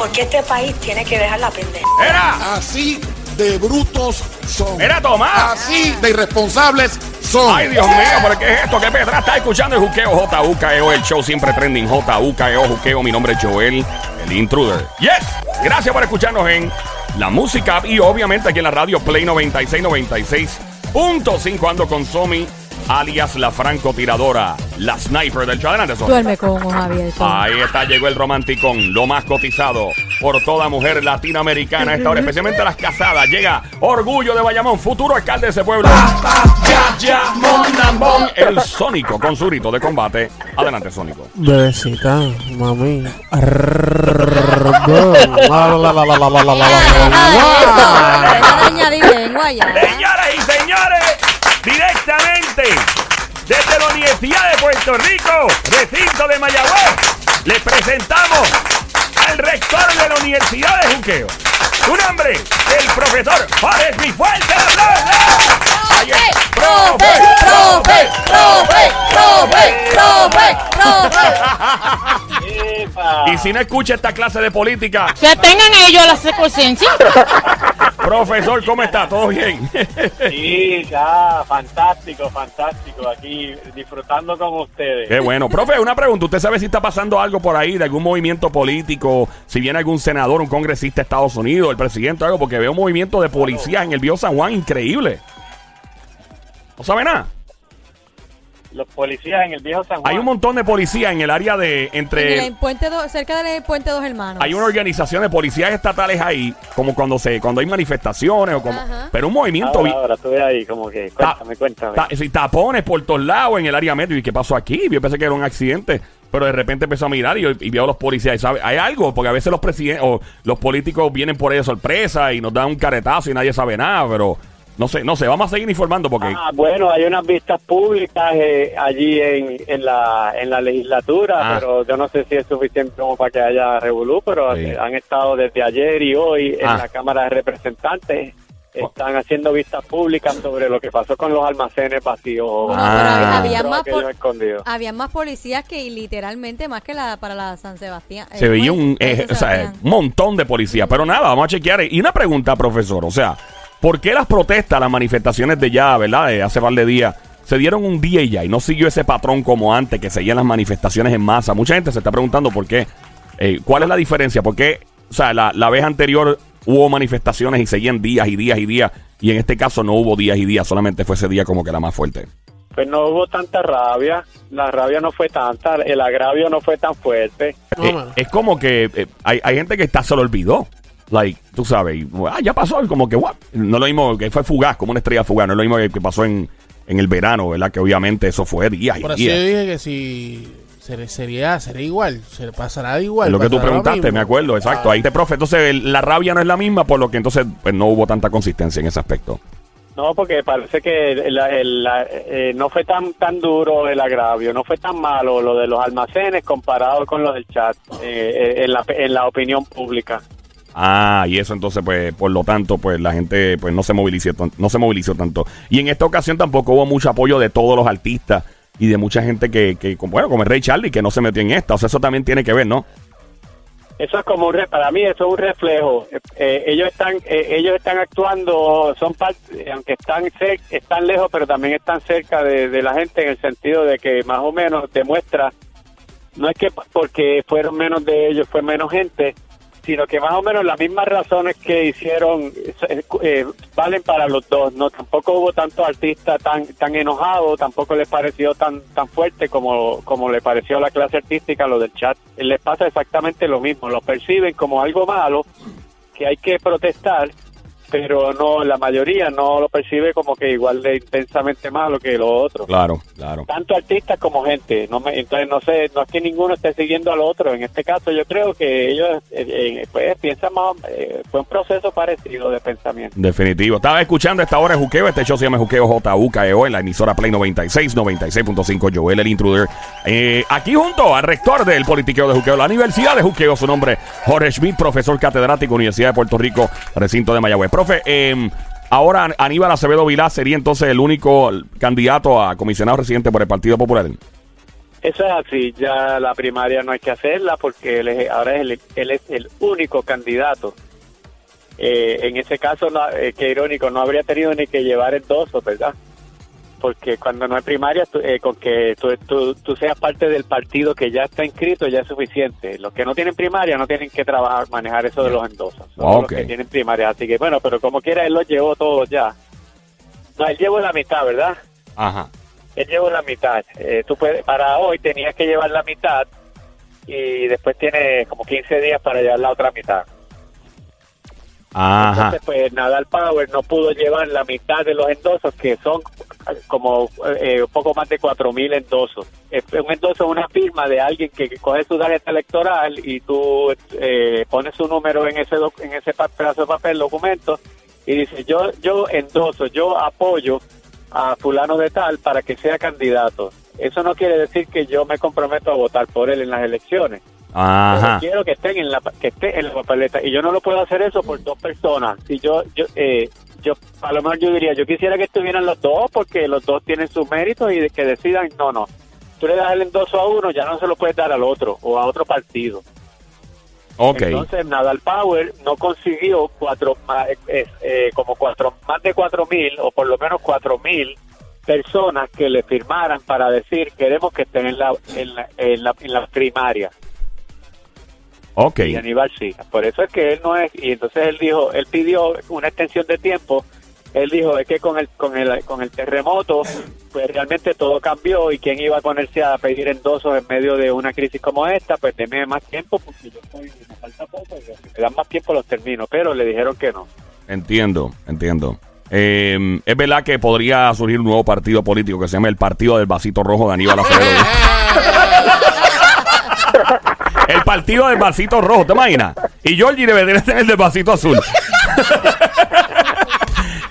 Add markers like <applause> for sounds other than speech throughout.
Porque este país tiene que dejar la pendeja. Era, Así de brutos son. era Tomás. Así de irresponsables son. Ay, Dios mío, ¿pero qué es esto? ¿Qué Petra está escuchando el juqueo JUKEO, el show siempre trending JUKEO, juqueo. Mi nombre es Joel, el intruder. Yes, gracias por escucharnos en la música y obviamente aquí en la radio Play 96, 96.5 ando con Somi, alias la francotiradora, la sniper del show. Adelante, Somi. Duerme con ojos abiertos. Ahí está, llegó el romanticón, lo más cotizado por toda mujer latinoamericana a esta hora, especialmente las casadas. Llega Orgullo de Bayamón, futuro alcalde de ese pueblo. Nambón, el Sónico con su grito de combate. Adelante, Sónico. Bebecita, mami. Señoras y señores, directamente desde la Universidad de Puerto Rico, recinto de Mayagüez, les presentamos al rector de la Universidad de Juqueo. Su nombre, el profesor Jorge Mi Fuerte es. ¡Profe! ¡Profe! ¡Profe! ¡Profe! ¡Profe! <laughs> Y si no escucha esta clase de política, <laughs> Que tengan ellos la conciencia. <laughs> profesor, ¿cómo está? ¿Todo bien? Sí, ya, fantástico, fantástico. Aquí disfrutando con ustedes. Qué bueno. Profe, una pregunta. ¿Usted sabe si está pasando algo por ahí de algún movimiento político? Si viene algún senador, un congresista de Estados Unidos, el presidente o algo, porque veo un movimiento de policías en el Bio San Juan increíble. ¿No sabe nada? Los policías en el viejo San Juan. Hay un montón de policías en el área de En entre... el puente do- cerca del puente Dos Hermanos. Hay una organización de policías estatales ahí, como cuando se cuando hay manifestaciones o como... Ajá. Pero un movimiento... Ahora, ahora, estuve ahí como que, cuéntame, cuéntame. Ta- sí, tapones por todos lados en el área metro. ¿Y qué pasó aquí? Yo pensé que era un accidente. Pero de repente empezó a mirar y, y vio a los policías. y sabe, hay algo, porque a veces los presidentes o los políticos vienen por ahí de sorpresa y nos dan un caretazo y nadie sabe nada. Pero no sé, no sé, vamos a seguir informando porque. Ah, bueno, hay unas vistas públicas eh, allí en, en, la, en la legislatura, Ah. pero yo no sé si es suficiente como para que haya revolú, pero Sí. han estado desde ayer y hoy en Ah. la Cámara de Representantes. Están haciendo vistas públicas sobre lo que pasó con los almacenes vacíos. Ah. había más, había más policías que literalmente más que la para la San Sebastián. Se Eh, veía pues, un, de eh, o sea, un montón de policías. Pero nada, vamos a chequear. Y una pregunta, profesor. O sea, ¿por qué las protestas, las manifestaciones de ya, verdad, de hace par de días, se dieron un día y ya y no siguió ese patrón como antes, que seguían las manifestaciones en masa? Mucha gente se está preguntando por qué. Eh, ¿Cuál es la diferencia? ¿Por qué, o sea, la, la vez anterior hubo manifestaciones y seguían días y días y días? Y en este caso no hubo días y días, solamente fue ese día como que la más fuerte. Pues no hubo tanta rabia, la rabia no fue tanta, el agravio no fue tan fuerte. Eh, es como que eh, hay, hay gente que está se lo olvidó. Like, tú sabes, y, ah, ya pasó, como que, what? No lo mismo que fue fugaz, como una estrella fugaz, no es lo mismo que, que pasó en, en el verano, ¿verdad? Que obviamente eso fue días y Por así yo dije que si ser- sería, será igual, se pasará igual. Es lo que tú preguntaste, me acuerdo, exacto. Ah, Ahí te, profe, entonces el- la rabia no es la misma, por lo que entonces pues, no hubo tanta consistencia en ese aspecto. No, porque parece que el- el- la- eh, no fue tan tan duro el agravio, no fue tan malo lo de los almacenes comparado con lo del chat eh, eh, en, la, en la opinión pública. Ah, y eso entonces, pues, por lo tanto, pues la gente pues no se movilizó, no se movilizó tanto. Y en esta ocasión tampoco hubo mucho apoyo de todos los artistas y de mucha gente que, que bueno, como el Rey Charlie, que no se metió en esta. O sea, eso también tiene que ver, ¿no? Eso es como un para mí eso es un reflejo. Eh, ellos están eh, ellos están actuando, son parte, aunque están están lejos, pero también están cerca de, de la gente en el sentido de que más o menos demuestra no es que porque fueron menos de ellos fue menos gente, sino que más o menos las mismas razones que hicieron eh, eh, valen para los dos. No tampoco hubo tantos artistas tan tan enojados, tampoco les pareció tan tan fuerte como como le pareció a la clase artística lo del chat. Les pasa exactamente lo mismo, lo perciben como algo malo que hay que protestar, pero no la mayoría no lo percibe como que igual de intensamente malo que lo otro Claro, claro. tanto artistas como gente. No me, entonces no sé, no es que ninguno esté siguiendo al otro. En este caso yo creo que ellos eh, eh, pues piensan más, eh, fue un proceso parecido de pensamiento. Definitivo. Estaba escuchando esta hora de Juqueo. Este show se llama Juqueo JUKEO en la emisora Play 96, 96.5. Joel, el intruder. Eh, aquí junto al rector del politiqueo de Juqueo, la Universidad de Juqueo, su nombre, Jorge Schmidt, profesor catedrático, Universidad de Puerto Rico, recinto de Mayagüez. Profe, eh, ahora Aníbal Acevedo Vilá sería entonces el único candidato a comisionado residente por el Partido Popular. Eso es así, ya la primaria no hay que hacerla porque él es- ahora es el, él es el único candidato. Eh, en ese caso, no, eh, qué irónico, no habría tenido ni que llevar endosos, ¿verdad? Porque cuando no hay primaria, tú- eh, con que tú, tú- tú seas parte del partido que ya está inscrito ya es suficiente. Los que no tienen primaria no tienen que trabajar, manejar eso de los endosos. Solo Ok. los que tienen primaria. Así que bueno, pero como quiera, él los llevó todos ya. No, él llevó la mitad, ¿verdad? Ajá. Él llevó la mitad. Eh, tú puedes, para hoy tenías que llevar la mitad y después tiene como 15 días para llevar la otra mitad. Ajá. Entonces, pues Nadal Power no pudo llevar la mitad de los endosos, que son como eh, un poco más de 4.000 endosos. Un endoso es una firma de alguien que coge su tarjeta electoral y tú eh, pones su número en ese en ese pedazo de papel, documento, y dice, yo, yo endoso, yo apoyo a fulano de tal para que sea candidato. Eso no quiere decir que yo me comprometo a votar por él en las elecciones. Ajá. quiero que estén en la que esté en la papeleta y yo no lo puedo hacer eso por dos personas si yo yo eh, yo a lo mejor yo diría yo quisiera que estuvieran los dos porque los dos tienen sus méritos y que decidan no no. Tú le das el endoso a uno ya no se lo puedes dar al otro o a otro partido. Entonces Nadal Power no consiguió cuatro ma- eh, eh, como cuatro más de cuatro mil o por lo menos cuatro mil personas que le firmaran para decir queremos que estén en la en la, en la, en la primaria Ok. y Aníbal sí. Por eso es que él no es. Y entonces él dijo, él pidió una extensión de tiempo. Él dijo, es que con el, con el, con el terremoto, pues realmente todo cambió y quién iba a ponerse a pedir endosos en medio de una crisis como esta, pues deme más tiempo porque yo estoy, me falta poco, y si me dan más tiempo los termino, pero le dijeron que no. Entiendo, entiendo. Eh, es verdad que podría surgir un nuevo partido político que se llama el Partido del Vasito Rojo de Aníbal Acevedo. <laughs> el Partido del Vasito Rojo, ¿te imaginas? Y Georgie debería tener el del Vasito Azul. <laughs>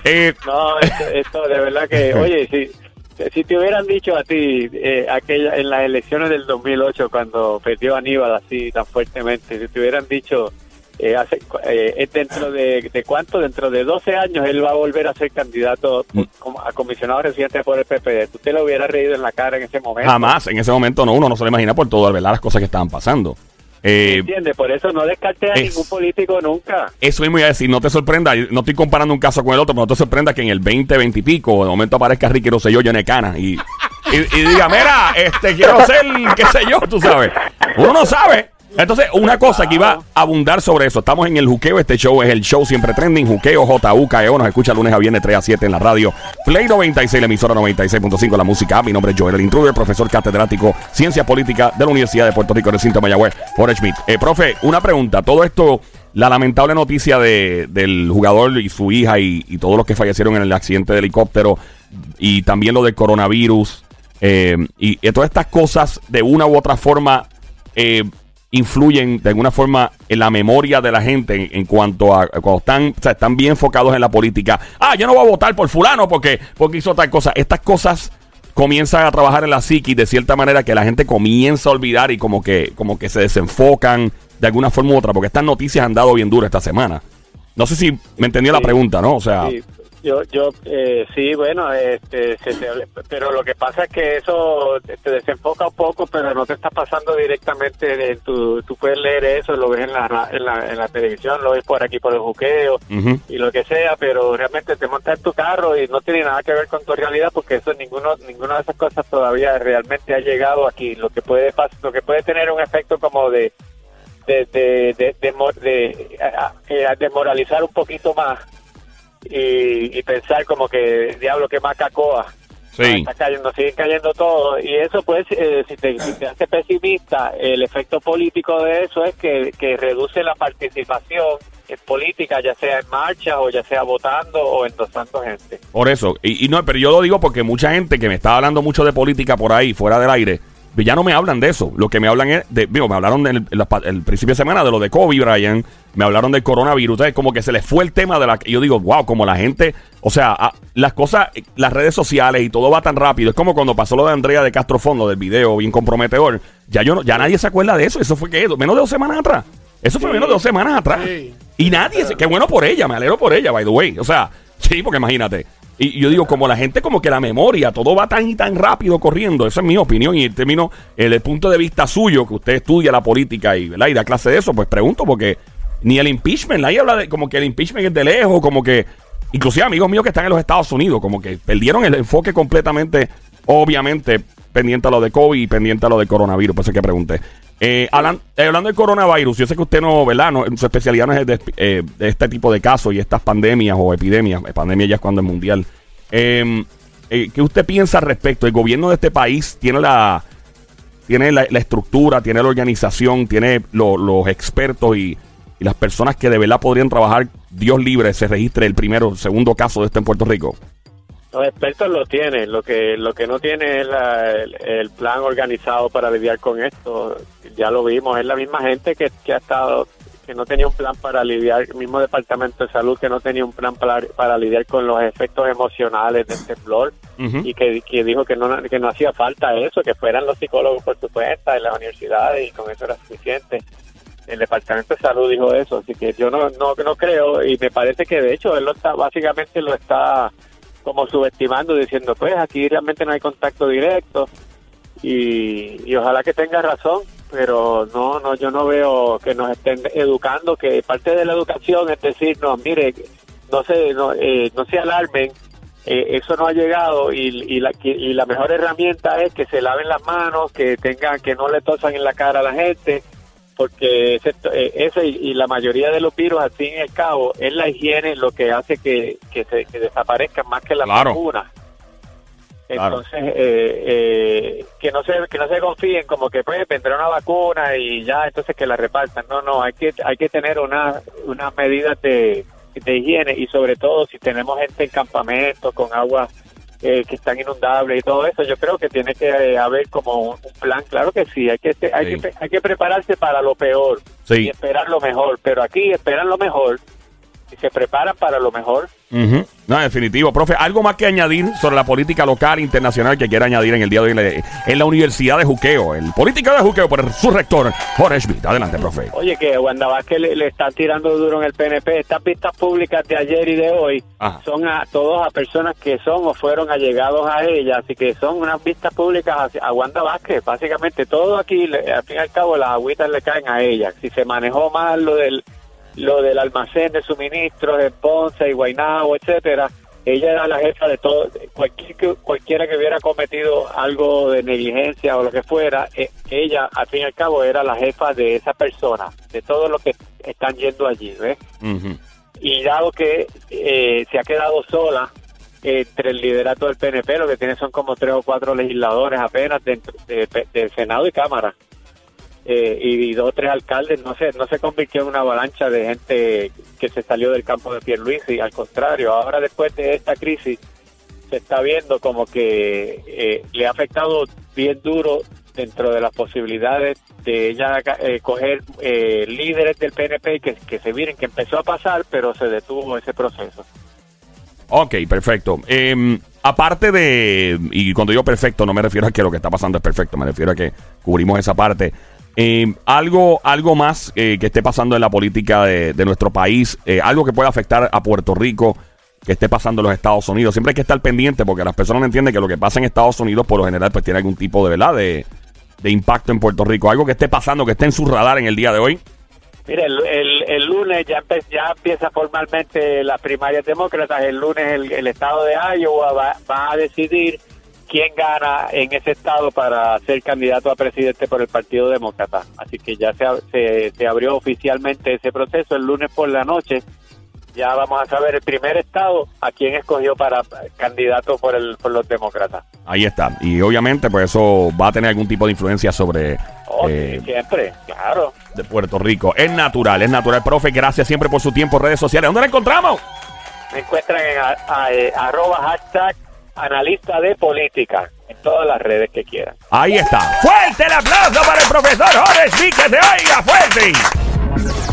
Eh, No, esto, esto de verdad que, oye, si, si te hubieran dicho a ti eh, aquella en las elecciones del 2008 cuando perdió Aníbal así tan fuertemente, si te hubieran dicho eh, hace, eh, es dentro de, de cuánto, dentro de 12 años él va a volver a ser candidato Mm. a comisionado residente por el PPD, ¿tú te lo hubiera reído en la cara en ese momento? jamás, en ese momento no, uno no se lo imagina por todo, ¿verdad? Las cosas que estaban pasando. Eh, ¿Entiendes? Por eso no descarte a es- ningún político nunca. Eso mismo iba a decir, no te sorprenda, no estoy comparando un caso con el otro, pero no te sorprenda que en el 20, 20 y pico, de momento aparezca Ricky Rosselló, Johnny Cana, y, y, y diga, mira, este, quiero ser, qué sé yo, tú sabes. Uno no sabe. Entonces, una cosa que iba a abundar sobre eso, estamos en el juqueo, este show es el show siempre trending, juqueo, JUKEO, nos escucha lunes a viernes 3 a 7 en la radio, Play 96, la emisora 96.5, la música, mi nombre es Joel el Intruder, profesor catedrático, Ciencia Política de la Universidad de Puerto Rico, recinto Mayagüez, Jorge Schmidt. Eh, profe, una pregunta, todo esto, la lamentable noticia de, del jugador y su hija y, y todos los que fallecieron en el accidente de helicóptero y también lo del coronavirus eh, y, y todas estas cosas de una u otra forma eh, influyen de alguna forma en la memoria de la gente en, en cuanto a cuando están, o sea, están bien enfocados en la política. Ah, yo no voy a votar por fulano porque, porque hizo tal cosa. Estas cosas comienzan a trabajar en la psiquis de cierta manera que la gente comienza a olvidar y como que, como que se desenfocan de alguna forma u otra, porque estas noticias han dado bien duro esta semana. No sé si me entendió la pregunta, ¿no? O sea, Sí, yo, yo, eh, sí, bueno, este, se te- pero lo que pasa es que eso te desenfoca un poco, pero no te está pasando directamente. En tu, tú puedes leer eso, lo ves en la, en la, en la televisión, lo ves por aquí por el juqueo ujú. y lo que sea, pero realmente te montas en tu carro y no tiene nada que ver con tu realidad porque eso ninguno, ninguna de esas cosas todavía realmente ha llegado aquí. Lo que puede lo que puede tener un efecto como de de de de, de, de- a desmoralizar un poquito más y, y pensar como que diablo que más cacoa Sí. está cayendo siguen cayendo todos y eso pues eh, si, te, si te hace pesimista el efecto político de eso es que, que reduce la participación en política ya sea en marcha o ya sea votando o endosando gente Por eso, y, y no, pero yo lo digo porque mucha gente que me está hablando mucho de política por ahí, fuera del aire, ya no me hablan de eso. Lo que me hablan es de, digo, me hablaron del el, el principio de semana de lo de Kobe Bryant, me hablaron del coronavirus, entonces como que se les fue el tema de la yo digo, wow, como la gente, o sea, a- las cosas, las redes sociales y todo va tan rápido, es como cuando pasó lo de Andrea de Castro Fondo del video bien comprometedor, ya yo no, ya nadie se acuerda de eso, eso fue que menos de dos semanas atrás. Eso fue menos de dos semanas atrás. Sí. Y nadie, se- qué bueno por ella, me alegro por ella, by the way. O sea, sí, porque imagínate. Y yo digo, como la gente, como que la memoria, todo va tan y tan rápido corriendo. Esa es mi opinión. Y en términos, el, el punto de vista suyo, que usted estudia la política y, ¿verdad? y da clase de eso, pues pregunto, porque ni el impeachment, nadie habla de como que el impeachment es de lejos, como que, inclusive amigos míos que están en los Estados Unidos, como que perdieron el enfoque completamente, obviamente, pendiente a lo de COVID y pendiente a lo de coronavirus, por eso es que pregunté. Eh, eh, hablando del coronavirus, yo sé que usted no, ¿verdad? No, su especialidad no es eh, este tipo de casos y estas pandemias o epidemias. Eh, Pandemia ya es cuando es mundial. Eh, eh, ¿Qué usted piensa al respecto? ¿El gobierno de este país tiene la, tiene la, estructura, tiene la organización, tiene lo- los expertos y, y las personas que de verdad podrían trabajar, Dios libre, se registre el primero, segundo caso de esto en Puerto Rico? Los expertos lo tienen, lo que lo que no tiene es la- el, el plan organizado para lidiar con esto. Ya lo vimos, es la misma gente que, que ha estado que no tenía un plan para lidiar, el mismo departamento de salud que no tenía un plan para, para lidiar con los efectos emocionales del temblor Ujú. y que, que dijo que no que no hacía falta eso, que fueran los psicólogos por su cuenta en las universidades y con eso era suficiente. El departamento de salud dijo eso, así que yo no no no creo y me parece que de hecho él lo está básicamente lo está como subestimando diciendo pues aquí realmente no hay contacto directo y, y ojalá que tenga razón pero no no yo no veo que nos estén educando que parte de la educación es decir no mire no se no, eh, no se alarmen eh, eso no ha llegado y, y la y la mejor herramienta es que se laven las manos que tengan que no le tosan en la cara a la gente porque ese, eh, ese y, la mayoría de los virus al fin y al cabo es la higiene lo que hace que, que, se, que desaparezcan más que las Claro. vacunas Claro. entonces eh, eh, que no se que no se confíen como que pues vendrá una vacuna y ya entonces que la repartan no no hay que hay que tener una unas medidas de, de higiene y sobre todo si tenemos gente en campamentos con agua eh, que están inundables y todo eso yo creo que tiene que eh, haber como un, un plan claro que sí hay que hay Sí. que hay que prepararse para lo peor Sí. y esperar lo mejor pero aquí esperan lo mejor se preparan para lo mejor Ujú. No, definitivo. Profe, ¿algo más que añadir sobre la política local e internacional que quiera añadir en el día de hoy en la- Universidad de Juqueo? El político de Juqueo por su rector, Jorge Schmidt. Adelante, profe. Oye, que Wanda Vázquez le, le están tirando duro en el PNP. Estas vistas públicas de ayer y de hoy Ajá. son a todos a personas que son o fueron allegados a ella, así que son unas vistas públicas hacia- a Wanda Vázquez. Básicamente todo aquí, le- al fin y al cabo, las agüitas le caen a ella. Si se manejó mal lo del lo del almacén de suministros en Ponce y Guaynabo, etcétera, ella era la jefa de todo, cualquier, cualquiera que hubiera cometido algo de negligencia o lo que fuera, eh, ella al fin y al cabo era la jefa de esa persona, de todos los que están yendo allí, ¿ves? Y dado que eh, se ha quedado sola entre el liderato del PNP, lo que tiene son como tres o cuatro legisladores apenas dentro de- del Senado y Cámara. Eh, y, dos o tres alcaldes, no se, no se convirtió en una avalancha de gente que se salió del campo de Pierluisi, al contrario, ahora después de esta crisis se está viendo como que eh, le ha afectado bien duro dentro de las posibilidades de ella eh, coger eh, líderes del PNP que, que se miren que empezó a pasar, pero se detuvo ese proceso. Ok, perfecto. Eh, aparte de, y cuando digo perfecto, no me refiero a que lo que está pasando es perfecto, me refiero a que cubrimos esa parte. Eh, algo, algo más eh, que esté pasando en la política de, de nuestro país, eh, algo que pueda afectar a Puerto Rico, que esté pasando en los Estados Unidos. Siempre hay que estar pendiente porque las personas no entienden que lo que pasa en Estados Unidos, por lo general, pues tiene algún tipo de verdad de, de impacto en Puerto Rico. Algo que esté pasando, que esté en su radar en el día de hoy. Mire, el, el, lunes ya, empe- ya empieza formalmente las primarias demócratas. El lunes el, estado de Iowa va a decidir quién gana en ese estado para ser candidato a presidente por el Partido Demócrata. Así que ya se, se, se abrió oficialmente ese proceso el lunes por la noche. Ya vamos a saber el primer estado a quién escogió para candidato por, el, por los demócratas. Ahí está. Y obviamente, pues eso va a tener algún tipo de influencia sobre Oh, sí, eh, siempre, claro. de Puerto Rico. Es natural, es natural. Profe, gracias siempre por su tiempo en redes sociales. ¿Dónde la encontramos? Me encuentran en a- a- eh, arroba hashtag analista de política en todas las redes que quieran. Ahí está. Fuerte el aplauso para el profesor Jorge que se oiga fuerte.